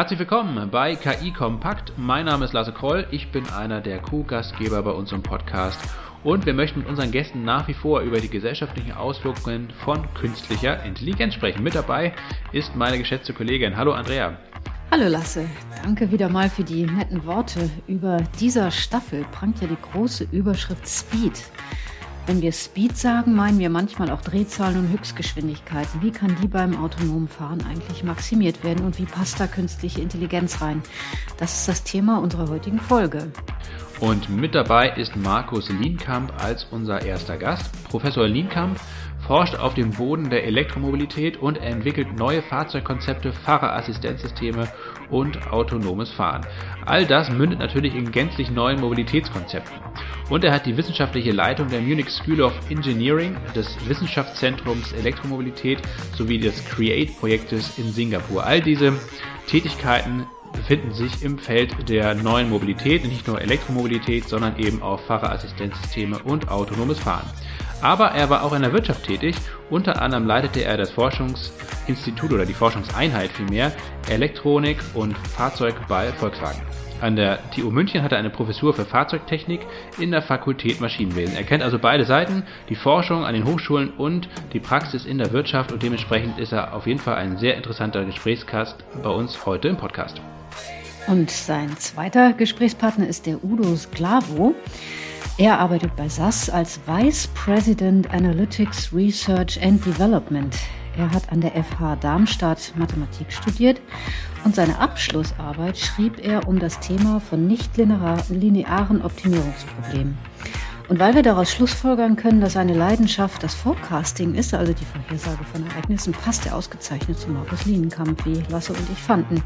Herzlich willkommen bei KI Kompakt. Mein Name ist Lasse Kroll. Ich bin einer der Co-Gastgeber bei unserem Podcast und wir möchten mit unseren Gästen nach wie vor über die gesellschaftlichen Auswirkungen von künstlicher Intelligenz sprechen. Mit dabei ist meine geschätzte Kollegin. Hallo Andrea. Hallo Lasse, danke wieder mal für die netten Worte. Über dieser Staffel prangt ja die große Überschrift Speed. Wenn wir Speed sagen, meinen wir manchmal auch Drehzahlen und Höchstgeschwindigkeiten. Wie kann die beim autonomen Fahren eigentlich maximiert werden und wie passt da künstliche Intelligenz rein? Das ist das Thema unserer heutigen Folge. Und mit dabei ist Markus Lienkamp als unser erster Gast. Professor Lienkamp forscht auf dem Boden der Elektromobilität und entwickelt neue Fahrzeugkonzepte, Fahrerassistenzsysteme und autonomes Fahren. All das mündet natürlich in gänzlich neuen Mobilitätskonzepten. Und er hat die wissenschaftliche Leitung der Munich School of Engineering, des Wissenschaftszentrums Elektromobilität sowie des CREATE-Projektes in Singapur. All diese Tätigkeiten befinden sich im Feld der neuen Mobilität, nicht nur Elektromobilität, sondern eben auch Fahrerassistenzsysteme und autonomes Fahren. Aber er war auch in der Wirtschaft tätig. Unter anderem leitete er das Forschungsinstitut oder die Forschungseinheit vielmehr Elektronik und Fahrzeug bei Volkswagen. An der TU München hat er eine Professur für Fahrzeugtechnik in der Fakultät Maschinenwesen. Er kennt also beide Seiten, die Forschung an den Hochschulen und die Praxis in der Wirtschaft und dementsprechend ist er auf jeden Fall ein sehr interessanter Gesprächsgast bei uns heute im Podcast. Und sein zweiter Gesprächspartner ist der Udo Sklavo. Er arbeitet bei SAS als Vice President Analytics Research and Development. Er hat an der FH Darmstadt Mathematik studiert und seine Abschlussarbeit schrieb er um das Thema von nicht-linearen Optimierungsproblemen. Und weil wir daraus schlussfolgern können, dass seine Leidenschaft das Forecasting ist, also die Vorhersage von Ereignissen, passt er ausgezeichnet zu Markus Lienenkamp, wie Lasse und ich fanden.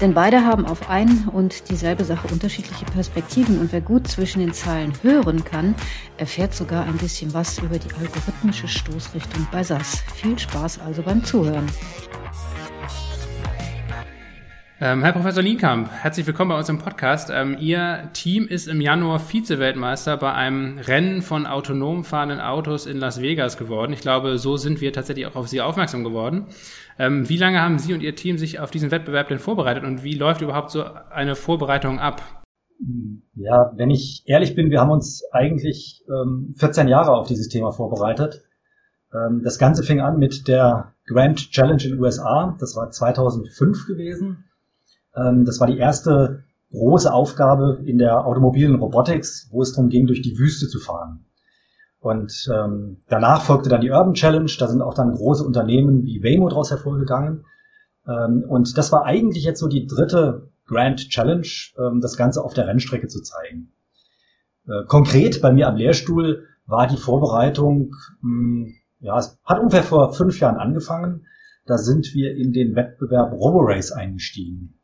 Denn beide haben auf ein und dieselbe Sache unterschiedliche Perspektiven und wer gut zwischen den Zeilen hören kann, erfährt sogar ein bisschen was über die algorithmische Stoßrichtung bei SAS. Viel Spaß also beim Zuhören. Ähm, Herr Professor Lienkamp, herzlich willkommen bei uns im Podcast. Ähm, Ihr Team ist im Januar Vize-Weltmeister bei einem Rennen von autonom fahrenden Autos in Las Vegas geworden. Ich glaube, so sind wir tatsächlich auch auf Sie aufmerksam geworden. Ähm, wie lange haben Sie und Ihr Team sich auf diesen Wettbewerb denn vorbereitet und wie läuft überhaupt so eine Vorbereitung ab? Ja, wenn ich ehrlich bin, wir haben uns eigentlich ähm, 14 Jahre auf dieses Thema vorbereitet. Ähm, das Ganze fing an mit der Grand Challenge in den USA. Das war 2005 gewesen. Ähm, das war die erste große Aufgabe in der automobilen Robotics, wo es darum ging, durch die Wüste zu fahren. Und ähm, danach folgte dann die Urban Challenge. Da sind auch dann große Unternehmen wie Waymo daraus hervorgegangen. Ähm, und das war eigentlich jetzt so die dritte Grand Challenge, ähm, das Ganze auf der Rennstrecke zu zeigen. Äh, konkret bei mir am Lehrstuhl war die Vorbereitung, mh, hm, ja, es hat ungefähr vor fünf Jahren angefangen. Da sind wir in den Wettbewerb RoboRace eingestiegen.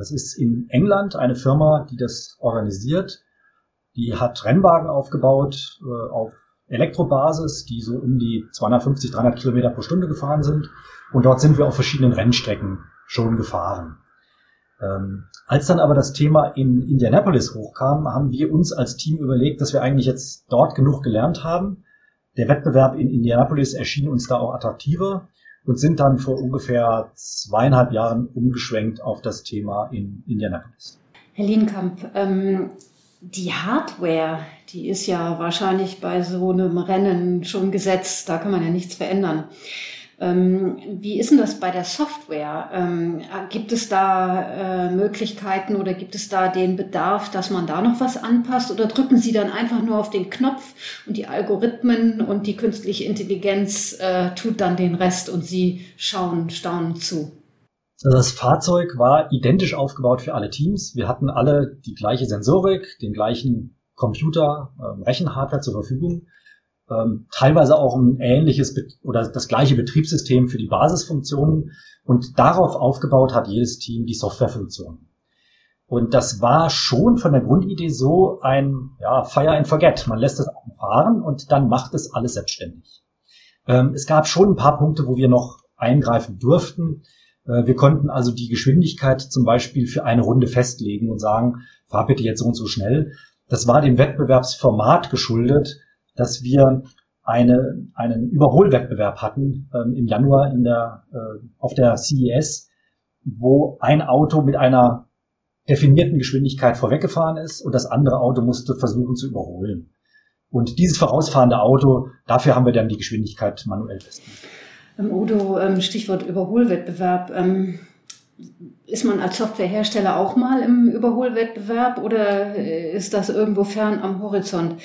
Das ist in England eine Firma, die das organisiert. Die hat Rennwagen aufgebaut äh, auf Elektrobasis, die so um die 250, 300 Kilometer pro Stunde gefahren sind. Und dort sind wir auf verschiedenen Rennstrecken schon gefahren. Ähm, als dann aber das Thema in Indianapolis hochkam, haben wir uns als Team überlegt, dass wir eigentlich jetzt dort genug gelernt haben. Der Wettbewerb in Indianapolis erschien uns da auch attraktiver und sind dann vor ungefähr zweieinhalb Jahren umgeschwenkt auf das Thema in Indianapolis. Herr Lienkamp, ähm, die Hardware, die ist ja wahrscheinlich bei so einem Rennen schon gesetzt, da kann man ja nichts verändern. Ähm, wie ist denn das bei der Software? Ähm, gibt es da äh, Möglichkeiten oder gibt es da den Bedarf, dass man da noch was anpasst? Oder drücken Sie dann einfach nur auf den Knopf und die Algorithmen und die künstliche Intelligenz äh, tut dann den Rest und Sie schauen staunend zu? Das Fahrzeug war identisch aufgebaut für alle Teams. Wir hatten alle die gleiche Sensorik, den gleichen Computer, äh, Rechenhardware zur Verfügung ähm, teilweise auch ein ähnliches oder das gleiche Betriebssystem für die Basisfunktionen und darauf aufgebaut hat jedes Team die Softwarefunktionen. Und das war schon von der Grundidee so ein ja, Fire and Forget. Man lässt es fahren und dann macht es alles selbstständig. Ähm, es gab schon ein paar Punkte, wo wir noch eingreifen durften. Äh, wir konnten also die Geschwindigkeit zum Beispiel für eine Runde festlegen und sagen, fahr bitte jetzt so und so schnell. Das war dem Wettbewerbsformat geschuldet dass wir eine, einen Überholwettbewerb hatten ähm, im Januar in der, äh, auf der CES, wo ein Auto mit einer definierten Geschwindigkeit vorweggefahren ist und das andere Auto musste versuchen zu überholen. Und dieses vorausfahrende Auto, dafür haben wir dann die Geschwindigkeit manuell festgelegt. Ähm, Udo, ähm, Stichwort Überholwettbewerb. Ähm, ist man als Softwarehersteller auch mal im Überholwettbewerb oder äh, ist das irgendwo fern am Horizont?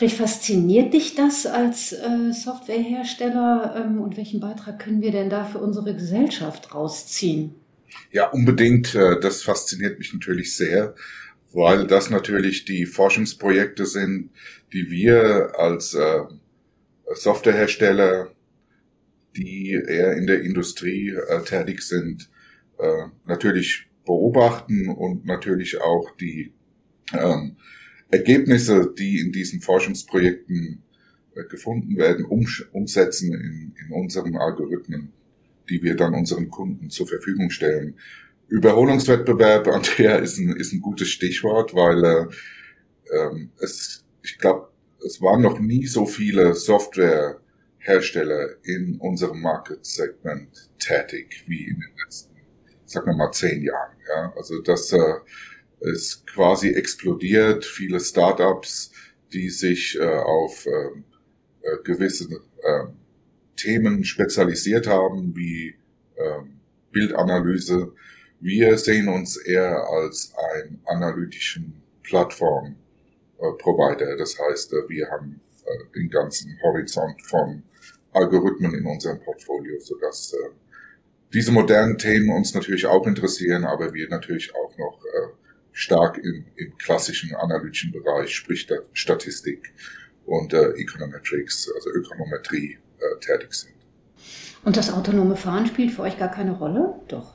Sprich, fasziniert dich das als äh, Softwarehersteller und welchen Beitrag können wir denn da für unsere Gesellschaft rausziehen? Ja, unbedingt. Äh, das fasziniert mich natürlich sehr, weil das natürlich die Forschungsprojekte sind, die wir als Softwarehersteller die eher in der Industrie äh, tätig sind, äh, natürlich beobachten und natürlich auch die ähm, Ergebnisse, die in diesen Forschungsprojekten äh, gefunden werden, um, umsetzen in, in unseren Algorithmen, die wir dann unseren Kunden zur Verfügung stellen. Überholungswettbewerb, Andrea, ist ein, ist ein gutes Stichwort, weil äh, ähm, es, ich glaube, es waren noch nie so viele Software Hersteller in unserem Market-Segment tätig wie in den letzten, sagen wir mal, zehn Jahren. Ja? Also das äh, ist quasi explodiert. Viele Startups, die sich äh, auf ähm, äh, gewisse äh, Themen spezialisiert haben, wie äh, Bildanalyse. Wir sehen uns eher als ein analytischen Plattform-Provider. Das heißt, äh, wir haben äh, den ganzen Horizont von Algorithmen in unserem Portfolio, sodass äh, diese modernen Themen uns natürlich auch interessieren, aber wir natürlich auch noch äh, stark im, im klassischen analytischen Bereich, sprich Statistik und äh, Econometrics, also Ökonometrie, äh, tätig sind. Und das autonome Fahren spielt für euch gar keine Rolle? Doch.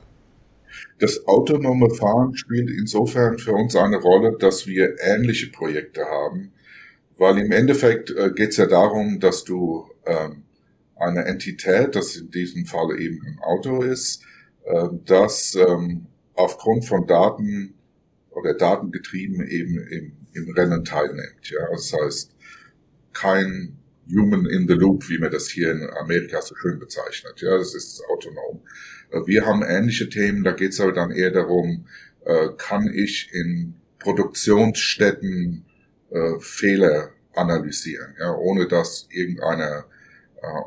Das autonome Fahren spielt insofern für uns eine Rolle, dass wir ähnliche Projekte haben, weil im Endeffekt äh, geht es ja darum, dass du ähm, eine Entität, das in diesem Fall eben ein Auto ist, äh, das ähm, aufgrund von Daten oder datengetrieben eben im, im Rennen teilnimmt. Ja, das heißt, kein Human in the Loop, wie man das hier in Amerika so schön bezeichnet. Ja, das ist autonom. Äh, wir haben ähnliche Themen, da geht es aber dann eher darum, äh, kann ich in Produktionsstätten äh, Fehler analysieren, ja, ohne dass irgendeiner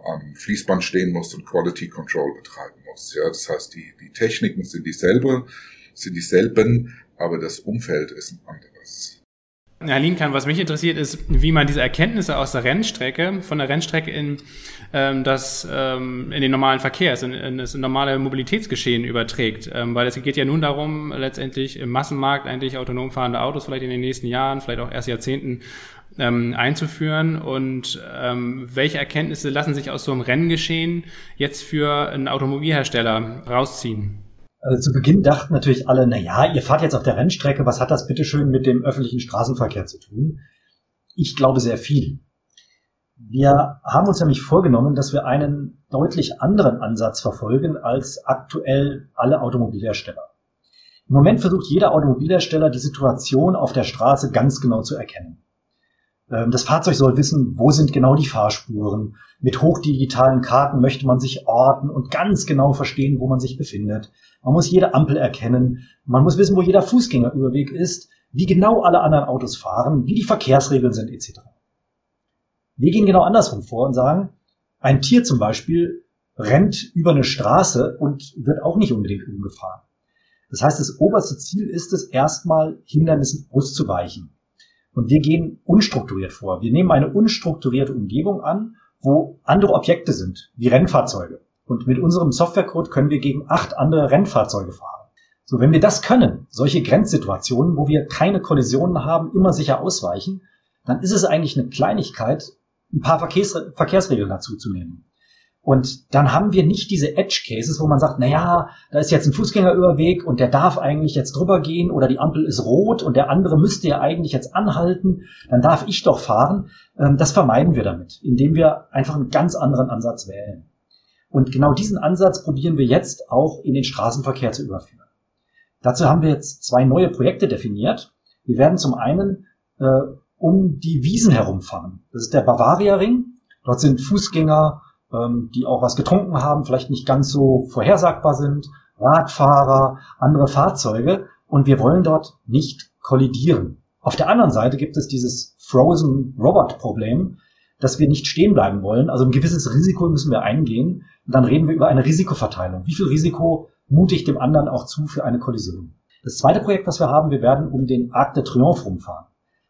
am Fließband stehen muss und Quality Control betreiben muss. Ja, das heißt, die, die Techniken sind dieselbe, sind dieselben, aber das Umfeld ist ein anderes. Herr Linkan, was mich interessiert, ist, wie man diese Erkenntnisse aus der Rennstrecke, von der Rennstrecke in, ähm, das, ähm, in den normalen Verkehr, in, in das normale Mobilitätsgeschehen überträgt. Ähm, weil es geht ja nun darum, letztendlich im Massenmarkt eigentlich autonom fahrende Autos vielleicht in den nächsten Jahren, vielleicht auch erst Jahrzehnten ähm, einzuführen und ähm, welche Erkenntnisse lassen sich aus so einem Renngeschehen jetzt für einen Automobilhersteller rausziehen? Also zu Beginn dachten natürlich alle, na ja, ihr fahrt jetzt auf der Rennstrecke, was hat das bitteschön mit dem öffentlichen Straßenverkehr zu tun? Ich glaube sehr viel. Wir haben uns nämlich vorgenommen, dass wir einen deutlich anderen Ansatz verfolgen als aktuell alle Automobilhersteller. Im Moment versucht jeder Automobilhersteller die Situation auf der Straße ganz genau zu erkennen. Ähm, das Fahrzeug soll wissen, wo sind genau die Fahrspuren. Mit hochdigitalen Karten möchte man sich orten und ganz genau verstehen, wo man sich befindet. Man muss jede Ampel erkennen. Man muss wissen, wo jeder Fußgängerüberweg ist, wie genau alle anderen Autos fahren, wie die Verkehrsregeln sind, etc. Wir gehen genau andersrum vor und sagen, ein Tier zum Beispiel rennt über eine Straße und wird auch nicht unbedingt umgefahren. Das heißt, das oberste Ziel ist es, erstmal Hindernissen auszuweichen. Und wir gehen unstrukturiert vor. Wir nehmen eine unstrukturierte Umgebung an, wo andere Objekte sind, wie Rennfahrzeuge. Und mit unserem Softwarecode können wir gegen acht andere Rennfahrzeuge fahren. So, wenn wir das können, solche Grenzsituationen, wo wir keine Kollisionen haben, immer sicher ausweichen, dann ist es eigentlich eine Kleinigkeit, ein paar Verkehrs Verkehrsregeln dazu zu nehmen. Und dann haben wir nicht diese Edge Cases, wo man sagt, na ja, da ist jetzt ein Fußgängerüberweg und der darf eigentlich jetzt drüber gehen oder die Ampel ist rot und der andere müsste ja eigentlich jetzt anhalten, dann darf ich doch fahren. Ähm, das vermeiden wir damit, indem wir einfach einen ganz anderen Ansatz wählen. Und genau diesen Ansatz probieren wir jetzt auch in den Straßenverkehr zu überführen. Dazu haben wir jetzt zwei neue Projekte definiert. Wir werden zum einen äh, um die Wiesen herumfahren. Das ist der Bavaria Ring. Dort sind Fußgänger, ähm, die auch was getrunken haben, vielleicht nicht ganz so vorhersagbar sind. Radfahrer, andere Fahrzeuge und wir wollen dort nicht kollidieren. Auf der anderen Seite gibt es dieses Frozen Robot Problem, dass wir nicht stehen bleiben wollen. Also ein gewisses Risiko müssen wir eingehen. Und dann reden wir über eine Risikoverteilung. Wie viel Risiko mute ich dem anderen auch zu für eine Kollision? Das zweite Projekt, was wir haben, wir werden um den Arc de Triomphe rumfahren.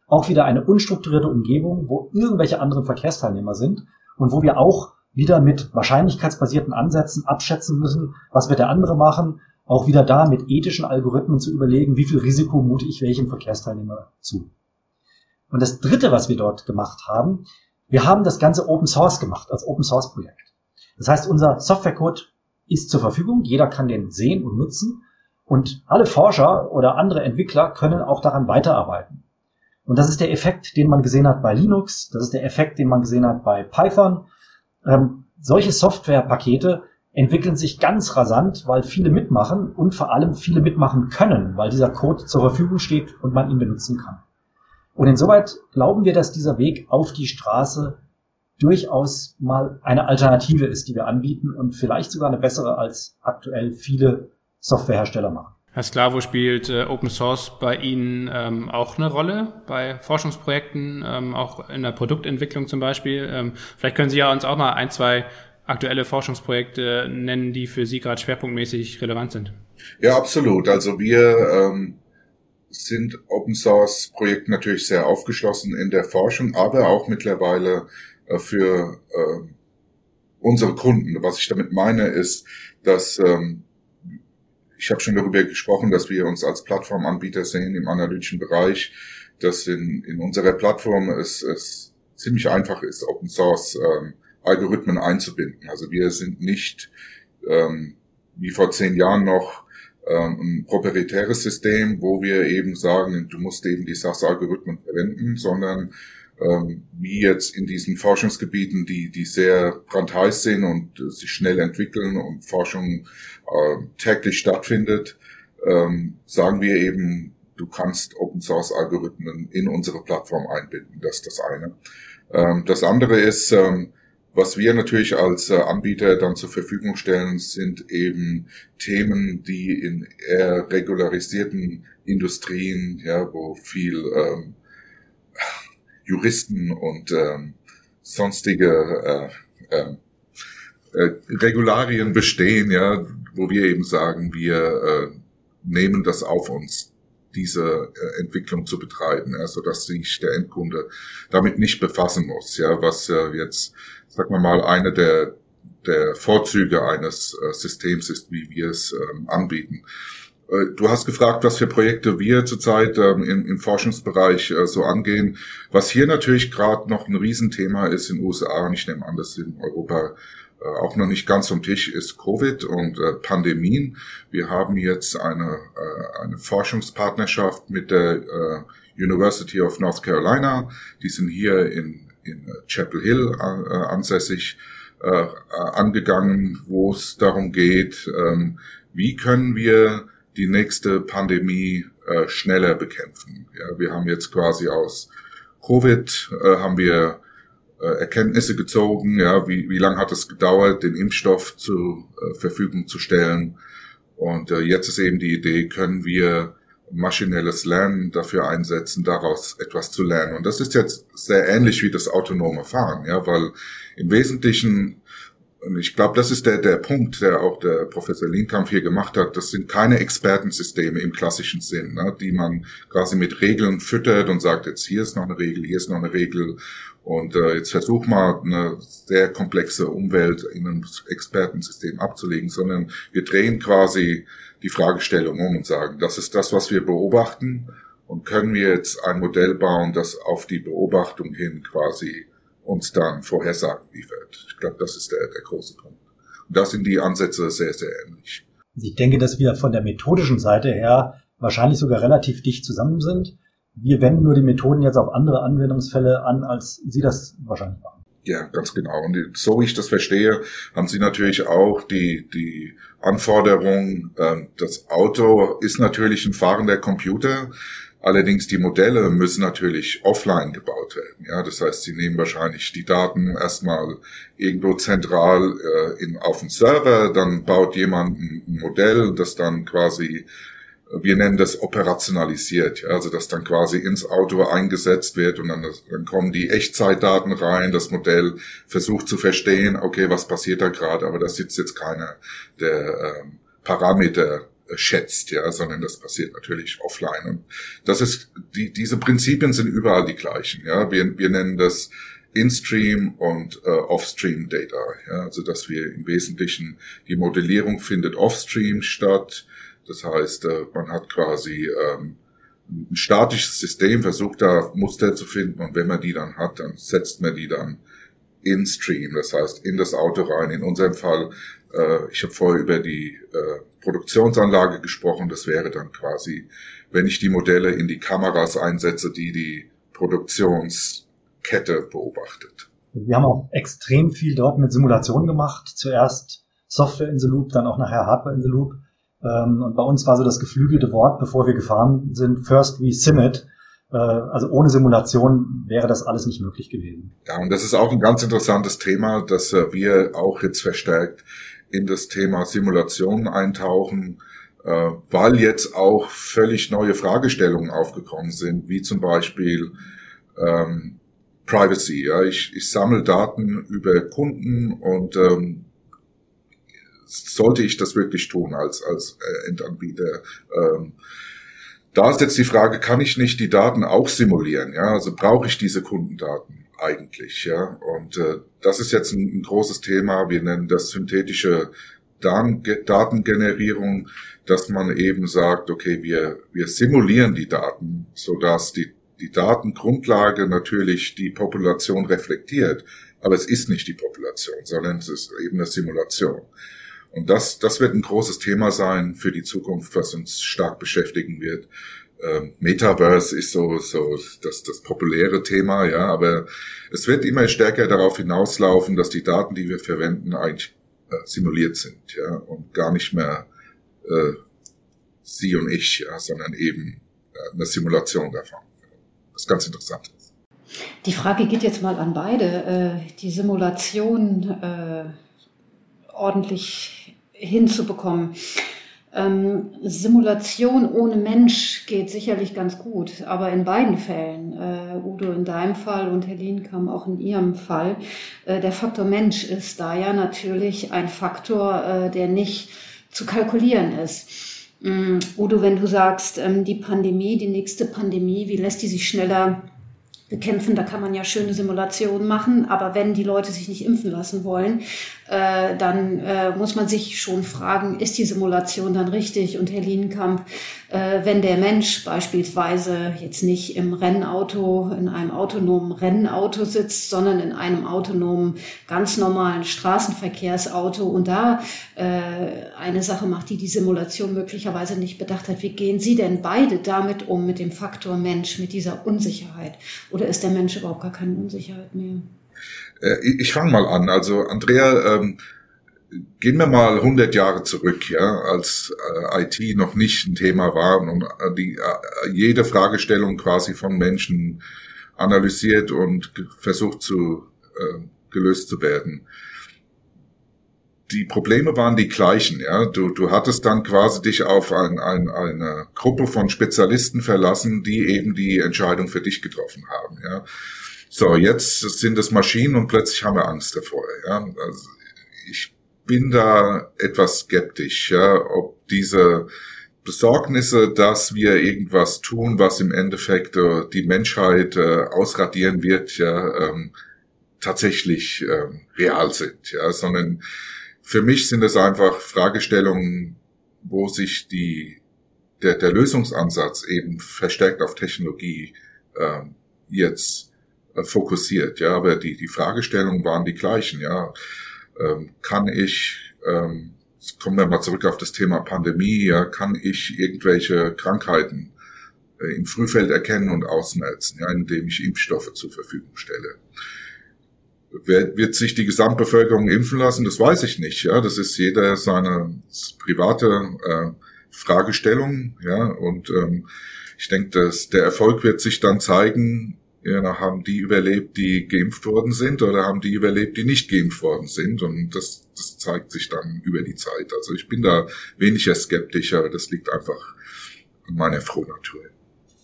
Auch wieder eine unstrukturierte Umgebung, wo irgendwelche anderen Verkehrsteilnehmer sind und wo wir auch wieder mit wahrscheinlichkeitsbasierten Ansätzen abschätzen müssen, was wird der andere machen, auch wieder da mit ethischen Algorithmen zu überlegen, wie viel Risiko mute ich welchem Verkehrsteilnehmer zu. Und das dritte, was wir dort gemacht haben, wir haben das Ganze Open Source gemacht, als Open Source Projekt. Das heißt, unser Softwarecode ist zur Verfügung, jeder kann den sehen und nutzen und alle Forscher oder andere Entwickler können auch daran weiterarbeiten. Und das ist der Effekt, den man gesehen hat bei Linux, das ist der Effekt, den man gesehen hat bei Python. Ähm, solche Softwarepakete entwickeln sich ganz rasant, weil viele mitmachen und vor allem viele mitmachen können, weil dieser Code zur Verfügung steht und man ihn benutzen kann. Und insoweit glauben wir, dass dieser Weg auf die Straße durchaus mal eine Alternative ist, die wir anbieten und vielleicht sogar eine bessere als aktuell viele Softwarehersteller machen. Herr Sklavo spielt äh, Open Source bei Ihnen ähm, auch eine Rolle bei Forschungsprojekten, ähm, auch in der Produktentwicklung zum Beispiel. Ähm, vielleicht können Sie ja uns auch mal ein, zwei aktuelle Forschungsprojekte nennen, die für Sie gerade schwerpunktmäßig relevant sind. Ja, absolut. Also wir ähm, sind Open Source Projekte natürlich sehr aufgeschlossen in der Forschung, aber auch mittlerweile äh, für äh, unsere Kunden. Was ich damit meine, ist, dass ähm, ich habe schon darüber gesprochen, dass wir uns als Plattformanbieter sehen im analytischen Bereich, dass in, in unserer Plattform es, es ziemlich einfach ist, Open Source ähm, Algorithmen einzubinden. Also wir sind nicht ähm, wie vor zehn Jahren noch ähm, ein proprietäres System, wo wir eben sagen, du musst eben die SAS-Algorithmen verwenden, sondern ähm, wie jetzt in diesen Forschungsgebieten, die, die sehr brandheiß sind und äh, sich schnell entwickeln und Forschung äh, täglich stattfindet, ähm, sagen wir eben, du kannst Open Source Algorithmen in unsere Plattform einbinden. Das ist das eine. Ähm, das andere ist, ähm, was wir natürlich als äh, Anbieter dann zur Verfügung stellen, sind eben Themen, die in eher regularisierten Industrien, ja, wo viel ähm, Juristen und ähm, sonstige äh, äh, äh, Regularien bestehen, ja, wo wir eben sagen, wir äh, nehmen das auf uns, diese äh, Entwicklung zu betreiben, ja, so dass sich der Endkunde damit nicht befassen muss, ja, was äh, jetzt, sagen wir mal, eine der der Vorzüge eines äh, Systems ist, wie wir es ähm, anbieten. Äh, du hast gefragt, was für Projekte wir zurzeit ähm, im, im, Forschungsbereich äh, so angehen. Was hier natürlich gerade noch ein Riesenthema ist in den USA, und ich nehme an, dass in Europa äh, auch noch nicht ganz vom Tisch ist Covid und äh, Pandemien. Wir haben jetzt eine, äh, eine Forschungspartnerschaft mit der äh, University of North Carolina. Die sind hier in, in Chapel Hill ansässig angegangen, wo es darum geht, ähm, wie können wir die nächste Pandemie äh, schneller bekämpfen. Ja, wir haben jetzt quasi aus Covid äh, haben wir äh, Erkenntnisse gezogen, ja, wie, wie lange hat es gedauert, den Impfstoff zur äh, Verfügung zu stellen. Und äh, jetzt ist eben die Idee, können wir maschinelles Lernen dafür einsetzen, daraus etwas zu lernen. Und das ist jetzt sehr ähnlich wie das autonome Fahren, ja, weil im Wesentlichen und ich glaube, das ist der, der Punkt, der auch der Professor Linkampf hier gemacht hat. Das sind keine Expertensysteme im klassischen Sinn, ne, die man quasi mit Regeln füttert und sagt, jetzt hier ist noch eine Regel, hier ist noch eine Regel. Und äh, jetzt versuch mal eine sehr komplexe Umwelt in einem Expertensystem abzulegen, sondern wir drehen quasi die Fragestellung um und sagen, das ist das, was wir beobachten. Und können wir jetzt ein Modell bauen, das auf die Beobachtung hin quasi uns dann Vorhersagen liefert. Ich glaube, das ist der, der große Punkt. Und da sind die Ansätze sehr, sehr ähnlich. Ich denke, dass wir von der methodischen Seite her wahrscheinlich sogar relativ dicht zusammen sind. Wir wenden nur die Methoden jetzt auf andere Anwendungsfälle an, als Sie das wahrscheinlich machen. Ja, ganz genau. Und so wie ich das verstehe, haben Sie natürlich auch die, die Anforderung, äh, das Auto ist natürlich ein fahrender Computer Allerdings die Modelle müssen natürlich offline gebaut werden. Ja, das heißt, sie nehmen wahrscheinlich die Daten erstmal irgendwo zentral äh, in, auf den Server, dann baut jemand ein Modell, das dann quasi wir nennen das operationalisiert, ja, also dass dann quasi ins Auto eingesetzt wird und dann, dann kommen die Echtzeitdaten rein, das Modell versucht zu verstehen, okay, was passiert da gerade, aber da sitzt jetzt keiner, der ähm, Parameter schätzt, ja, sondern das passiert natürlich offline. Und das ist, die, diese Prinzipien sind überall die gleichen, ja. Wir, wir nennen das In-Stream und äh, Off-Stream Data, ja, also dass wir im Wesentlichen die Modellierung findet Off-Stream statt, das heißt, äh, man hat quasi ähm, ein statisches System, versucht da Muster zu finden und wenn man die dann hat, dann setzt man die dann in Stream, das heißt in das Auto rein. In unserem Fall, äh, ich habe vorher über die äh, Produktionsanlage gesprochen, das wäre dann quasi, wenn ich die Modelle in die Kameras einsetze, die die Produktionskette beobachtet. Wir haben auch extrem viel dort mit Simulationen gemacht. Zuerst Software in the Loop, dann auch nachher Hardware in the Loop. Ähm, und bei uns war so das geflügelte Wort, bevor wir gefahren sind, first we sim it. Äh, also ohne Simulation wäre das alles nicht möglich gewesen. Ja, und das ist auch ein ganz interessantes Thema, dass äh, wir auch jetzt verstärkt in das Thema Simulation eintauchen, äh, weil jetzt auch völlig neue Fragestellungen aufgekommen sind, wie zum Beispiel ähm, Privacy. Ja, ich, ich sammle Daten über Kunden und ähm, sollte ich das wirklich tun als, als Endanbieter? Ähm, da ist jetzt die Frage, kann ich nicht die Daten auch simulieren? Ja, also brauche ich diese Kundendaten eigentlich? Ja, und äh, das ist jetzt ein, ein großes Thema. Wir nennen das synthetische Datengenerierung, dass man eben sagt, okay, wir, wir simulieren die Daten, so dass die, die Datengrundlage natürlich die Population reflektiert. Aber es ist nicht die Population, sondern es ist eben eine Simulation. Und das, das wird ein großes Thema sein für die Zukunft, was uns stark beschäftigen wird. Ähm, Metaverse ist so, so das, das populäre Thema, ja, aber es wird immer stärker darauf hinauslaufen, dass die Daten, die wir verwenden, eigentlich äh, simuliert sind, ja, und gar nicht mehr äh, Sie und ich, ja, sondern eben äh, eine Simulation davon. Das ist ganz interessant. Die Frage geht jetzt mal an beide. Äh, die Simulation äh, ordentlich hinzubekommen. Ähm, Simulation ohne Mensch geht sicherlich ganz gut, aber in beiden Fällen, äh, Udo in deinem Fall und Herr Lienkam auch in Ihrem Fall, äh, der Faktor Mensch ist da ja natürlich ein Faktor, äh, der nicht zu kalkulieren ist. Ähm, Udo, wenn du sagst, ähm, die Pandemie, die nächste Pandemie, wie lässt die sich schneller bekämpfen? Da kann man ja schöne Simulationen machen, aber wenn die Leute sich nicht impfen lassen wollen, äh, dann äh, muss man sich schon fragen, ist die Simulation dann richtig? Und Herr Lienkamp, äh, wenn der Mensch beispielsweise jetzt nicht im Rennauto, in einem autonomen Rennauto sitzt, sondern in einem autonomen, ganz normalen Straßenverkehrsauto und da äh, eine Sache macht, die die Simulation möglicherweise nicht bedacht hat, wie gehen Sie denn beide damit um, mit dem Faktor Mensch, mit dieser Unsicherheit? Oder ist der Mensch überhaupt gar keine Unsicherheit mehr? Äh, ich fange mal an. Also Andrea, ähm, gehen wir mal 100 Jahre zurück, ja, als äh, IT noch nicht ein Thema war und äh, die, äh, jede Fragestellung quasi von Menschen analysiert und versucht zu äh, gelöst zu werden. Die Probleme waren die gleichen, ja. Du, du hattest dann quasi dich auf ein, ein, eine Gruppe von Spezialisten verlassen, die eben die Entscheidung für dich getroffen haben, ja. So, jetzt sind es Maschinen und plötzlich haben wir Angst davor. Ja? Also ich bin da etwas skeptisch, ja, ob diese Besorgnisse, dass wir irgendwas tun, was im Endeffekt äh, die Menschheit äh, ausradieren wird, ja, ähm, tatsächlich ähm, real sind, ja, sondern für mich sind es einfach Fragestellungen, wo sich die der, der Lösungsansatz eben verstärkt auf Technologie ähm, jetzt fokussiert, ja, aber die, die Fragestellungen waren die gleichen, ja. Ähm, kann ich, ähm, kommen wir mal zurück auf das Thema Pandemie, ja, kann ich irgendwelche Krankheiten äh, im Frühfeld erkennen und ausmerzen, ja, indem ich Impfstoffe zur Verfügung stelle. Wer, wird sich die Gesamtbevölkerung impfen lassen? Das weiß ich nicht, ja. Das ist jeder seine private äh, Fragestellung, ja, und ähm, ich denke, dass der Erfolg wird sich dann zeigen, ja, haben die überlebt, die geimpft worden sind, oder haben die überlebt, die nicht geimpft worden sind? Und das, das zeigt sich dann über die Zeit. Also ich bin da weniger skeptischer, das liegt einfach an meiner Frohnatur.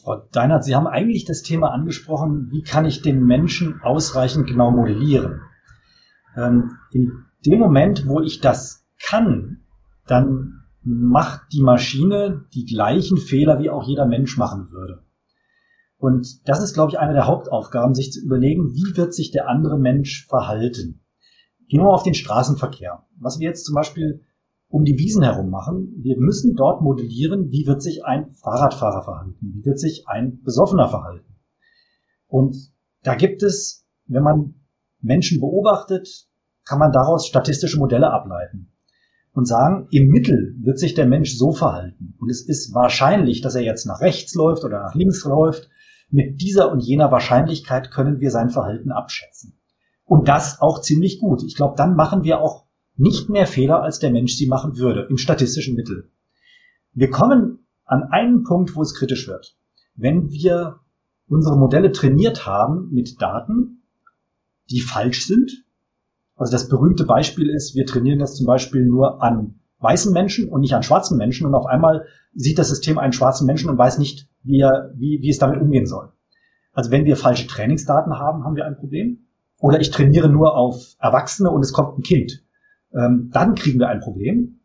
Frau Deinert, Sie haben eigentlich das Thema angesprochen, wie kann ich den Menschen ausreichend genau modellieren? Ähm, in dem Moment, wo ich das kann, dann macht die Maschine die gleichen Fehler, wie auch jeder Mensch machen würde. Und das ist, glaube ich, eine der Hauptaufgaben, sich zu überlegen, wie wird sich der andere Mensch verhalten. Gehen wir mal auf den Straßenverkehr. Was wir jetzt zum Beispiel um die Wiesen herum machen, wir müssen dort modellieren, wie wird sich ein Fahrradfahrer verhalten, wie wird sich ein Besoffener verhalten. Und da gibt es, wenn man Menschen beobachtet, kann man daraus statistische Modelle ableiten und sagen, im Mittel wird sich der Mensch so verhalten. Und es ist wahrscheinlich, dass er jetzt nach rechts läuft oder nach links läuft mit dieser und jener Wahrscheinlichkeit können wir sein Verhalten abschätzen. Und das auch ziemlich gut. Ich glaube, dann machen wir auch nicht mehr Fehler, als der Mensch sie machen würde, im statistischen Mittel. Wir kommen an einen Punkt, wo es kritisch wird. Wenn wir unsere Modelle trainiert haben mit Daten, die falsch sind, also das berühmte Beispiel ist, wir trainieren das zum Beispiel nur an weißen Menschen und nicht an schwarzen Menschen und auf einmal sieht das System einen schwarzen Menschen und weiß nicht, wie, er, wie, wie es damit umgehen soll. Also wenn wir falsche Trainingsdaten haben, haben wir ein Problem. Oder ich trainiere nur auf Erwachsene und es kommt ein Kind. Ähm, dann kriegen wir ein Problem.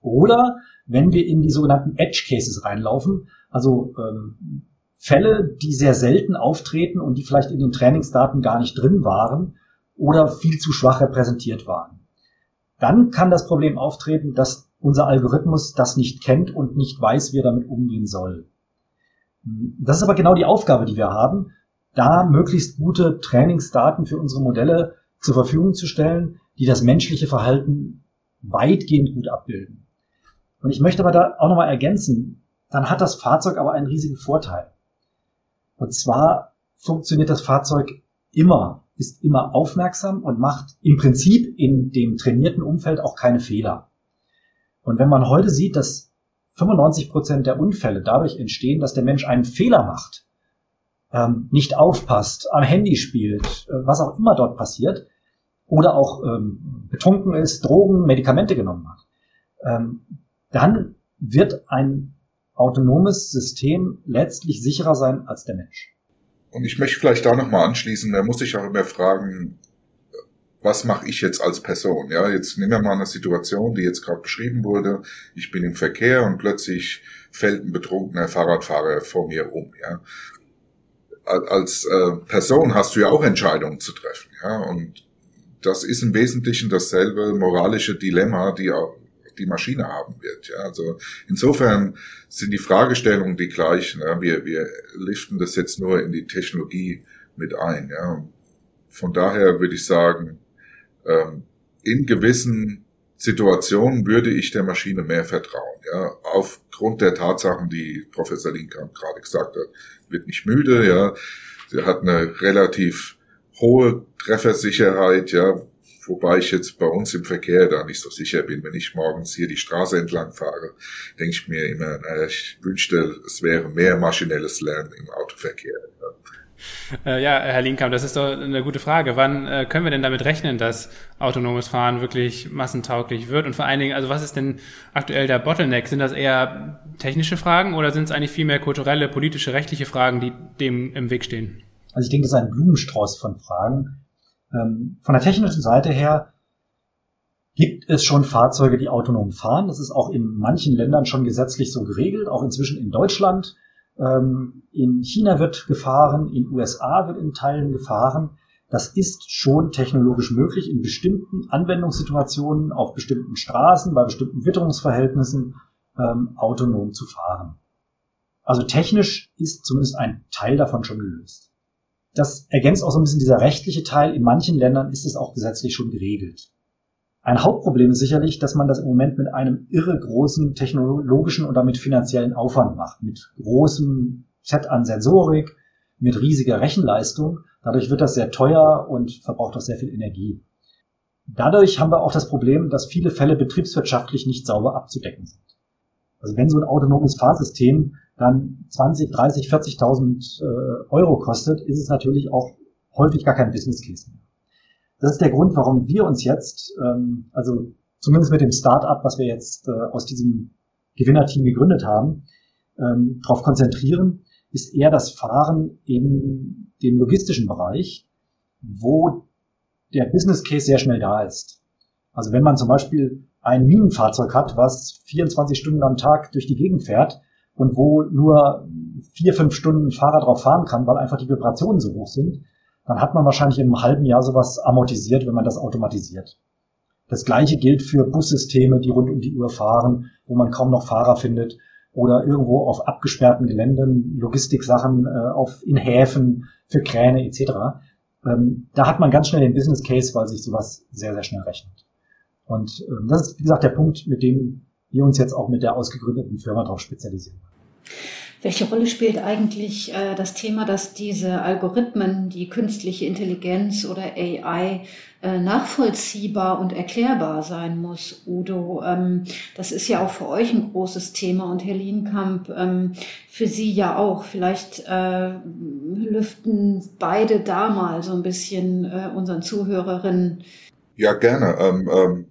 Oder wenn wir in die sogenannten Edge Cases reinlaufen, also ähm, Fälle, die sehr selten auftreten und die vielleicht in den Trainingsdaten gar nicht drin waren oder viel zu schwach repräsentiert waren. Dann kann das Problem auftreten, dass unser Algorithmus das nicht kennt und nicht weiß, wie er damit umgehen soll. Das ist aber genau die Aufgabe, die wir haben, da möglichst gute Trainingsdaten für unsere Modelle zur Verfügung zu stellen, die das menschliche Verhalten weitgehend gut abbilden. Und ich möchte aber da auch nochmal ergänzen, dann hat das Fahrzeug aber einen riesigen Vorteil. Und zwar funktioniert das Fahrzeug immer ist immer aufmerksam und macht im Prinzip in dem trainierten Umfeld auch keine Fehler. Und wenn man heute sieht, dass 95 Prozent der Unfälle dadurch entstehen, dass der Mensch einen Fehler macht, ähm, nicht aufpasst, am Handy spielt, äh, was auch immer dort passiert, oder auch ähm, betrunken ist, Drogen, Medikamente genommen hat, ähm, dann wird ein autonomes System letztlich sicherer sein als der Mensch. Und ich möchte vielleicht da nochmal anschließen, da muss ich auch immer fragen, was mache ich jetzt als Person? Ja, jetzt nehmen wir mal eine Situation, die jetzt gerade beschrieben wurde. Ich bin im Verkehr und plötzlich fällt ein betrunkener Fahrradfahrer vor mir um. Ja, als äh, Person hast du ja auch Entscheidungen zu treffen. Ja, und das ist im Wesentlichen dasselbe moralische Dilemma, die auch die Maschine haben wird. Ja, also insofern sind die Fragestellungen die gleichen. Ja. Wir, wir liften das jetzt nur in die Technologie mit ein. Ja. Von daher würde ich sagen, ähm, in gewissen Situationen würde ich der Maschine mehr vertrauen. Ja, aufgrund der Tatsachen, die Professor Linkamp gerade gesagt hat, wird nicht müde. Ja, sie hat eine relativ hohe Treffersicherheit. Ja, Wobei ich jetzt bei uns im Verkehr da nicht so sicher bin. Wenn ich morgens hier die Straße entlang fahre, denke ich mir immer, naja, ich wünschte, es wäre mehr maschinelles Lernen im Autoverkehr. Ja. Äh, ja, Herr Linkam, das ist doch eine gute Frage. Wann äh, können wir denn damit rechnen, dass autonomes Fahren wirklich massentauglich wird? Und vor allen Dingen, also was ist denn aktuell der Bottleneck? Sind das eher technische Fragen oder sind es eigentlich viel mehr kulturelle, politische, rechtliche Fragen, die dem im Weg stehen? Also ich denke, das ist ein Blumenstrauß von Fragen. Ähm, von der technischen Seite her gibt es schon Fahrzeuge, die autonom fahren. Das ist auch in manchen Ländern schon gesetzlich so geregelt, auch inzwischen in Deutschland. Ähm, in China wird gefahren, in USA wird in Teilen gefahren. Das ist schon technologisch möglich, in bestimmten Anwendungssituationen, auf bestimmten Straßen, bei bestimmten Witterungsverhältnissen ähm, autonom zu fahren. Also technisch ist zumindest ein Teil davon schon gelöst. Das ergänzt auch so ein bisschen dieser rechtliche Teil. In manchen Ländern ist es auch gesetzlich schon geregelt. Ein Hauptproblem ist sicherlich, dass man das im Moment mit einem irre großen technologischen und damit finanziellen Aufwand macht. Mit großem Set an Sensorik, mit riesiger Rechenleistung. Dadurch wird das sehr teuer und verbraucht auch sehr viel Energie. Dadurch haben wir auch das Problem, dass viele Fälle betriebswirtschaftlich nicht sauber abzudecken sind. Also wenn so ein autonomes Fahrsystem dann 20, 30, 40.000 äh, Euro kostet, ist es natürlich auch häufig gar kein Business Case mehr. Das ist der Grund, warum wir uns jetzt, ähm, also zumindest mit dem Start-up, was wir jetzt äh, aus diesem Gewinnerteam gegründet haben, ähm, darauf konzentrieren, ist eher das Fahren in dem logistischen Bereich, wo der Business Case sehr schnell da ist. Also wenn man zum Beispiel ein Minenfahrzeug hat, was 24 Stunden am Tag durch die Gegend fährt und wo nur vier, fünf Stunden Fahrer drauf fahren kann, weil einfach die Vibrationen so hoch sind, dann hat man wahrscheinlich in einem halben Jahr sowas amortisiert, wenn man das automatisiert. Das gleiche gilt für Bussysteme, die rund um die Uhr fahren, wo man kaum noch Fahrer findet oder irgendwo auf abgesperrten Geländen, Logistiksachen äh, auf, in Häfen für Kräne etc. Ähm, da hat man ganz schnell den Business Case, weil sich sowas sehr, sehr schnell rechnet. Und ähm, das ist, wie gesagt, der Punkt, mit dem wir uns jetzt auch mit der ausgegründeten Firma darauf spezialisieren. Welche Rolle spielt eigentlich äh, das Thema, dass diese Algorithmen, die künstliche Intelligenz oder AI äh, nachvollziehbar und erklärbar sein muss, Udo? Ähm, das ist ja auch für euch ein großes Thema und Herr Lienkamp, ähm, für Sie ja auch. Vielleicht äh, lüften beide da mal so ein bisschen äh, unseren Zuhörerinnen. Ja, gerne. Ähm, ähm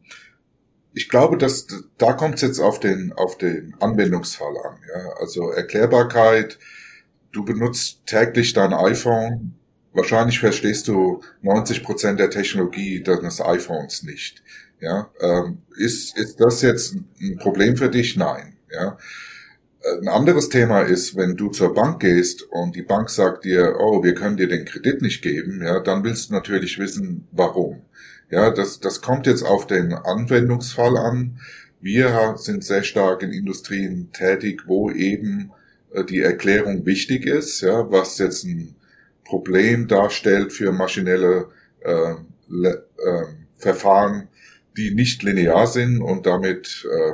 ich glaube, dass da kommt es jetzt auf den auf den Anwendungsfall an. Ja? Also Erklärbarkeit. Du benutzt täglich dein iPhone. Wahrscheinlich verstehst du 90 Prozent der Technologie deines iPhones nicht. Ja, ähm, ist ist das jetzt ein Problem für dich? Nein. Ja. Ein anderes Thema ist, wenn du zur Bank gehst und die Bank sagt dir, oh, wir können dir den Kredit nicht geben, ja, dann willst du natürlich wissen, warum. Ja, das, das kommt jetzt auf den Anwendungsfall an. Wir sind sehr stark in Industrien tätig, wo eben äh, die Erklärung wichtig ist, ja, was jetzt ein Problem darstellt für maschinelle äh, äh, Verfahren, die nicht linear sind und damit äh,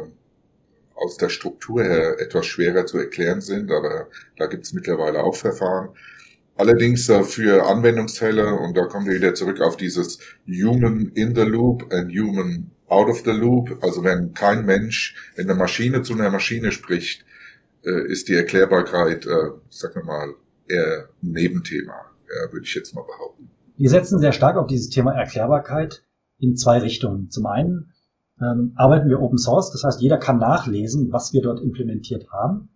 aus der Struktur her etwas schwerer zu erklären sind, aber da gibt es mittlerweile auch Verfahren. Allerdings äh, für Anwendungsfälle, und da kommen wir wieder zurück auf dieses Human in the Loop and Human out of the Loop, also wenn kein Mensch, wenn eine Maschine zu einer Maschine spricht, äh, ist die Erklärbarkeit, äh, sagen wir mal, eher ein Nebenthema, würde ich jetzt mal behaupten. Wir setzen sehr stark auf dieses Thema Erklärbarkeit in zwei Richtungen. Zum einen ähm, arbeiten wir Open Source, das heißt, jeder kann nachlesen, was wir dort implementiert haben.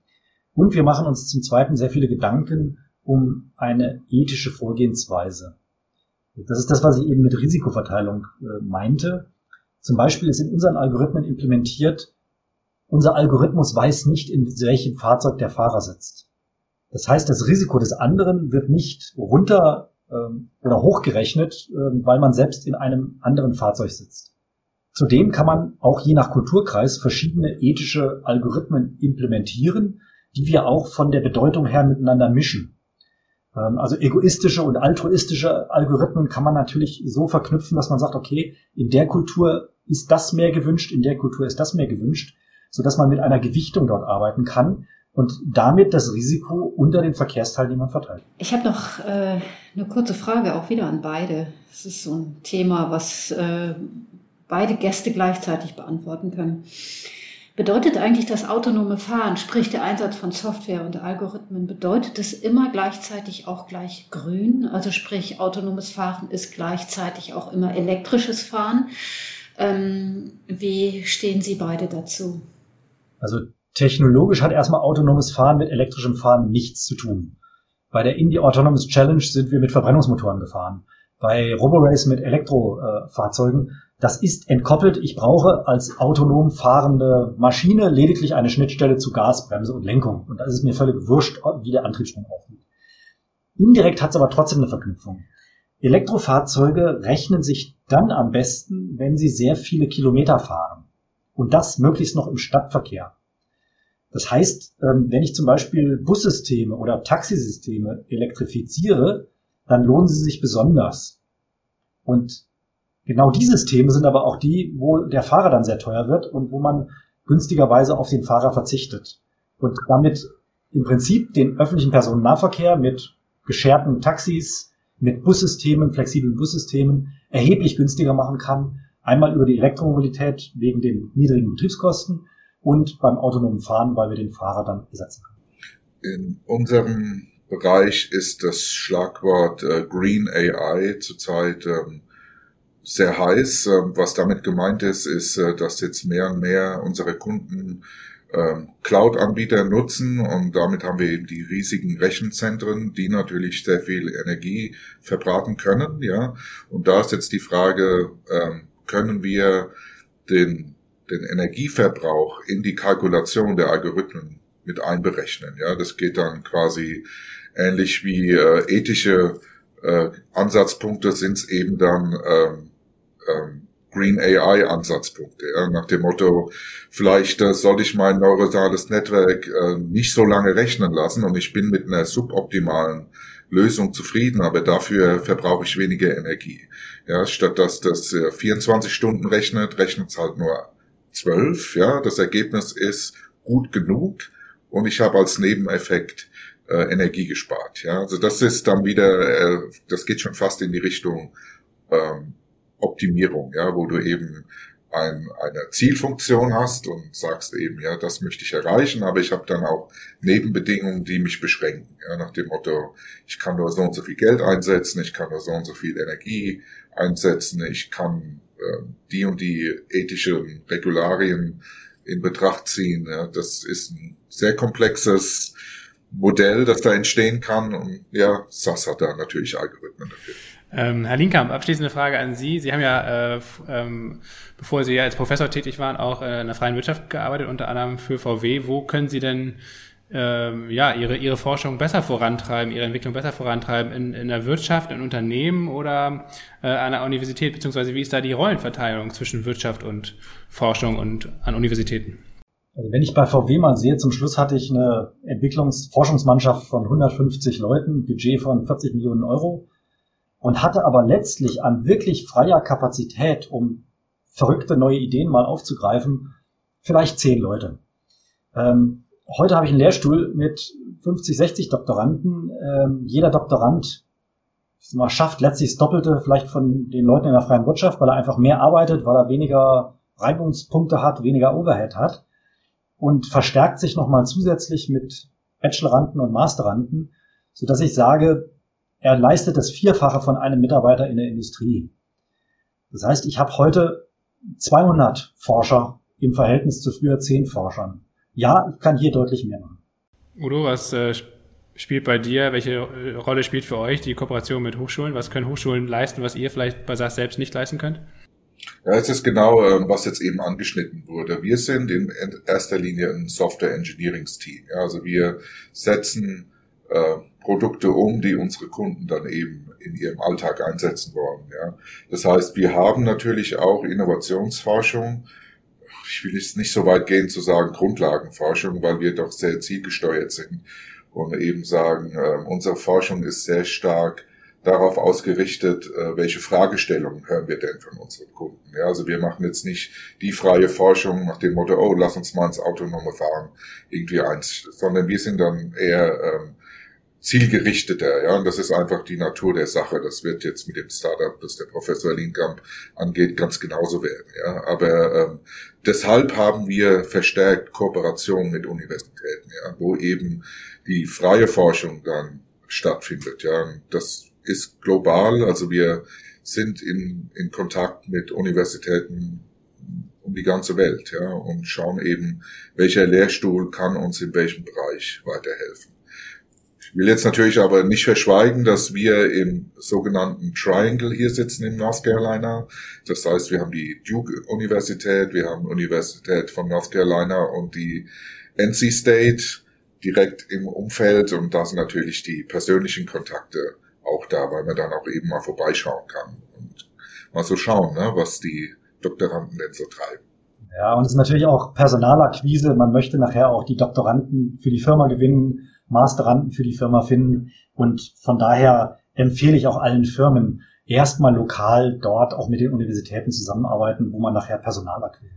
Und wir machen uns zum Zweiten sehr viele Gedanken um eine ethische Vorgehensweise. Das ist das, was ich eben mit Risikoverteilung äh, meinte. Zum Beispiel ist in unseren Algorithmen implementiert, unser Algorithmus weiß nicht, in welchem Fahrzeug der Fahrer sitzt. Das heißt, das Risiko des anderen wird nicht runter ähm, oder hochgerechnet, äh, weil man selbst in einem anderen Fahrzeug sitzt. Zudem kann man auch je nach Kulturkreis verschiedene ethische Algorithmen implementieren, die wir auch von der Bedeutung her miteinander mischen. Ähm, also egoistische und altruistische Algorithmen kann man natürlich so verknüpfen, dass man sagt, okay, in der Kultur ist das mehr gewünscht, in der Kultur ist das mehr gewünscht, so dass man mit einer Gewichtung dort arbeiten kann und damit das Risiko unter den Verkehrsteilnehmern verteilt. Ich habe noch äh, eine kurze Frage auch wieder an beide. Es ist so ein Thema, was äh, beide Gäste gleichzeitig beantworten können. Bedeutet eigentlich das autonome Fahren, sprich der Einsatz von Software und Algorithmen, bedeutet es immer gleichzeitig auch gleich grün? Also sprich autonomes Fahren ist gleichzeitig auch immer elektrisches Fahren. Ähm, wie stehen Sie beide dazu? Also technologisch hat erstmal autonomes Fahren mit elektrischem Fahren nichts zu tun. Bei der Indie Autonomous Challenge sind wir mit Verbrennungsmotoren gefahren. Bei Roborace mit Elektrofahrzeugen das ist entkoppelt. Ich brauche als autonom fahrende Maschine lediglich eine Schnittstelle zu Gasbremse und Lenkung. Und da ist es mir völlig wurscht, wie der Antriebsstrang aufgeht. Indirekt hat es aber trotzdem eine Verknüpfung. Elektrofahrzeuge rechnen sich dann am besten, wenn sie sehr viele Kilometer fahren. Und das möglichst noch im Stadtverkehr. Das heißt, ähm, wenn ich zum Beispiel Bussysteme oder Taxisysteme elektrifiziere, dann lohnen sie sich besonders. Und Genau die Systeme sind aber auch die, wo der Fahrer dann sehr teuer wird und wo man günstigerweise auf den Fahrer verzichtet und damit im Prinzip den öffentlichen Personennahverkehr mit gescherten Taxis, mit Bussystemen, flexiblen Bussystemen erheblich günstiger machen kann. Einmal über die Elektromobilität wegen den niedrigen Betriebskosten und beim autonomen Fahren, weil wir den Fahrer dann ersetzen können. In unserem Bereich ist das Schlagwort äh, Green AI zurzeit ähm, sehr heiß. Ähm, was damit gemeint ist, ist, äh, dass jetzt mehr und mehr unsere Kunden ähm, Cloud-Anbieter nutzen und damit haben wir eben die riesigen Rechenzentren, die natürlich sehr viel Energie verbraten können, ja. Und da ist jetzt die Frage, ähm, können wir den, den Energieverbrauch in die Kalkulation der Algorithmen mit einberechnen, ja. Das geht dann quasi ähnlich wie äh, ethische äh, Ansatzpunkte sind es eben dann ähm, ähm, Green AI Ansatzpunkte, ja, nach dem Motto, vielleicht äh, soll ich mein neuronales Netzwerk äh, nicht so lange rechnen lassen und ich bin mit einer suboptimalen Lösung zufrieden, aber dafür verbrauche ich weniger Energie. Ja, statt dass das äh, 24 Stunden rechnet, rechnet es halt nur 12. Ja, das Ergebnis ist gut genug und ich habe als Nebeneffekt äh, Energie gespart. Ja, also das ist dann wieder, äh, das geht schon fast in die Richtung ähm, Optimierung, ja, wo du eben ein, eine Zielfunktion hast und sagst eben, ja, das möchte ich erreichen, aber ich habe dann auch Nebenbedingungen, die mich beschränken. Ja, nach dem Motto, ich kann nur so und so viel Geld einsetzen, ich kann nur so und so viel Energie einsetzen, ich kann äh, die und die ethischen Regularien in Betracht ziehen. Ja, das ist ein sehr komplexes Modell, das da entstehen kann und ja, SAS hat da natürlich Algorithmen dafür. Ähm, Herr Linkamp, abschließende Frage an Sie. Sie haben ja, äh, ähm, bevor Sie ja als Professor tätig waren, auch äh, in der freien Wirtschaft gearbeitet, unter anderem für VW. Wo können Sie denn ähm, ja, ihre, ihre Forschung besser vorantreiben, ihre Entwicklung besser vorantreiben in, in der Wirtschaft, in Unternehmen oder äh, an der Universität, beziehungsweise wie ist da die Rollenverteilung zwischen Wirtschaft und Forschung und an Universitäten? Also wenn ich bei VW mal sehe, zum Schluss hatte ich eine Entwicklungs-Forschungsmannschaft von 150 Leuten, Budget von 40 Millionen Euro und hatte aber letztlich an wirklich freier Kapazität, um verrückte neue Ideen mal aufzugreifen, vielleicht zehn Leute. Ähm, heute habe ich einen Lehrstuhl mit 50, 60 Doktoranden. Ähm, jeder Doktorand mal, schafft letztlich das Doppelte vielleicht von den Leuten in der freien Wirtschaft, weil er einfach mehr arbeitet, weil er weniger Reibungspunkte hat, weniger Overhead hat und verstärkt sich nochmal zusätzlich mit Bacheloranden und Masteranden, so dass ich sage, er leistet das Vierfache von einem Mitarbeiter in der Industrie. Das heißt, ich habe heute 200 Forscher im Verhältnis zu früher 10 Forschern. Ja, ich kann hier deutlich mehr machen. Udo, was äh, spielt bei dir, welche äh, Rolle spielt für euch die Kooperation mit Hochschulen? Was können Hochschulen leisten, was ihr vielleicht bei SAS selbst nicht leisten könnt? Ja, es ist genau, äh, was jetzt eben angeschnitten wurde. Wir sind in erster Linie ein Software Engineerings Team. Ja, also wir setzen äh, Produkte um, die unsere Kunden dann eben in ihrem Alltag einsetzen wollen. Ja. Das heißt, wir haben natürlich auch Innovationsforschung. Ich will jetzt nicht so weit gehen zu sagen Grundlagenforschung, weil wir doch sehr zielgesteuert sind und eben sagen, äh, unsere Forschung ist sehr stark darauf ausgerichtet, äh, welche Fragestellungen hören wir denn von unseren Kunden. Ja, also wir machen jetzt nicht die freie Forschung nach dem Motto, oh, lass uns mal ins autonome Fahren irgendwie eins, sondern wir sind dann eher ähm, zielgerichteter, ja, und das ist einfach die Natur der Sache. Das wird jetzt mit dem Startup, das der Professor Linkamp angeht, ganz genauso werden, ja. Aber ähm, deshalb haben wir verstärkt Kooperation mit Universitäten, ja, wo eben die freie Forschung dann stattfindet, ja. Und das ist global, also wir sind in, in Kontakt mit Universitäten um die ganze Welt, ja, und schauen eben, welcher Lehrstuhl kann uns in welchem Bereich weiterhelfen. Ich will jetzt natürlich aber nicht verschweigen, dass wir im sogenannten Triangle hier sitzen in North Carolina. Das heißt, wir haben die Duke Universität, wir haben Universität von North Carolina und die NC State direkt im Umfeld und da sind natürlich die persönlichen Kontakte auch da, weil man dann auch eben mal vorbeischauen kann und mal so schauen, ne, was die Doktoranden denn so treiben. Ja, und es ist natürlich auch Personalakquise. Man möchte nachher auch die Doktoranden für die Firma gewinnen Masteranden für die Firma finden. Und von daher empfehle ich auch allen Firmen, erstmal lokal dort auch mit den Universitäten zusammenarbeiten, wo man nachher Personal akquiriert.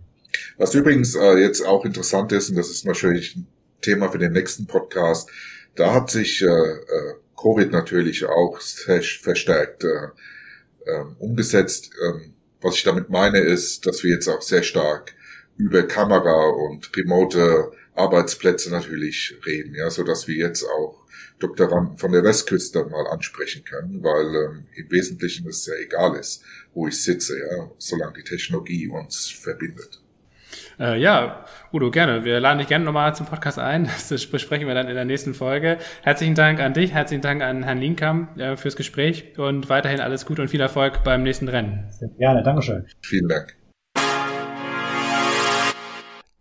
Was übrigens äh, jetzt auch interessant ist, und das ist natürlich ein Thema für den nächsten Podcast, da hat sich äh, äh, Covid natürlich auch verstärkt äh, äh, umgesetzt. Ähm, was ich damit meine, ist, dass wir jetzt auch sehr stark über Kamera und remote Arbeitsplätze natürlich reden, ja, so dass wir jetzt auch Doktoranden von der Westküste mal ansprechen können, weil ähm, im Wesentlichen es ja egal ist, wo ich sitze, ja, solange die Technologie uns verbindet. Äh, ja, Udo, gerne. Wir laden dich gerne nochmal zum Podcast ein. Das besprechen wir dann in der nächsten Folge. Herzlichen Dank an dich, herzlichen Dank an Herrn Linkam äh, fürs Gespräch und weiterhin alles Gute und viel Erfolg beim nächsten Rennen. Sehr gerne, Dankeschön. Vielen Dank.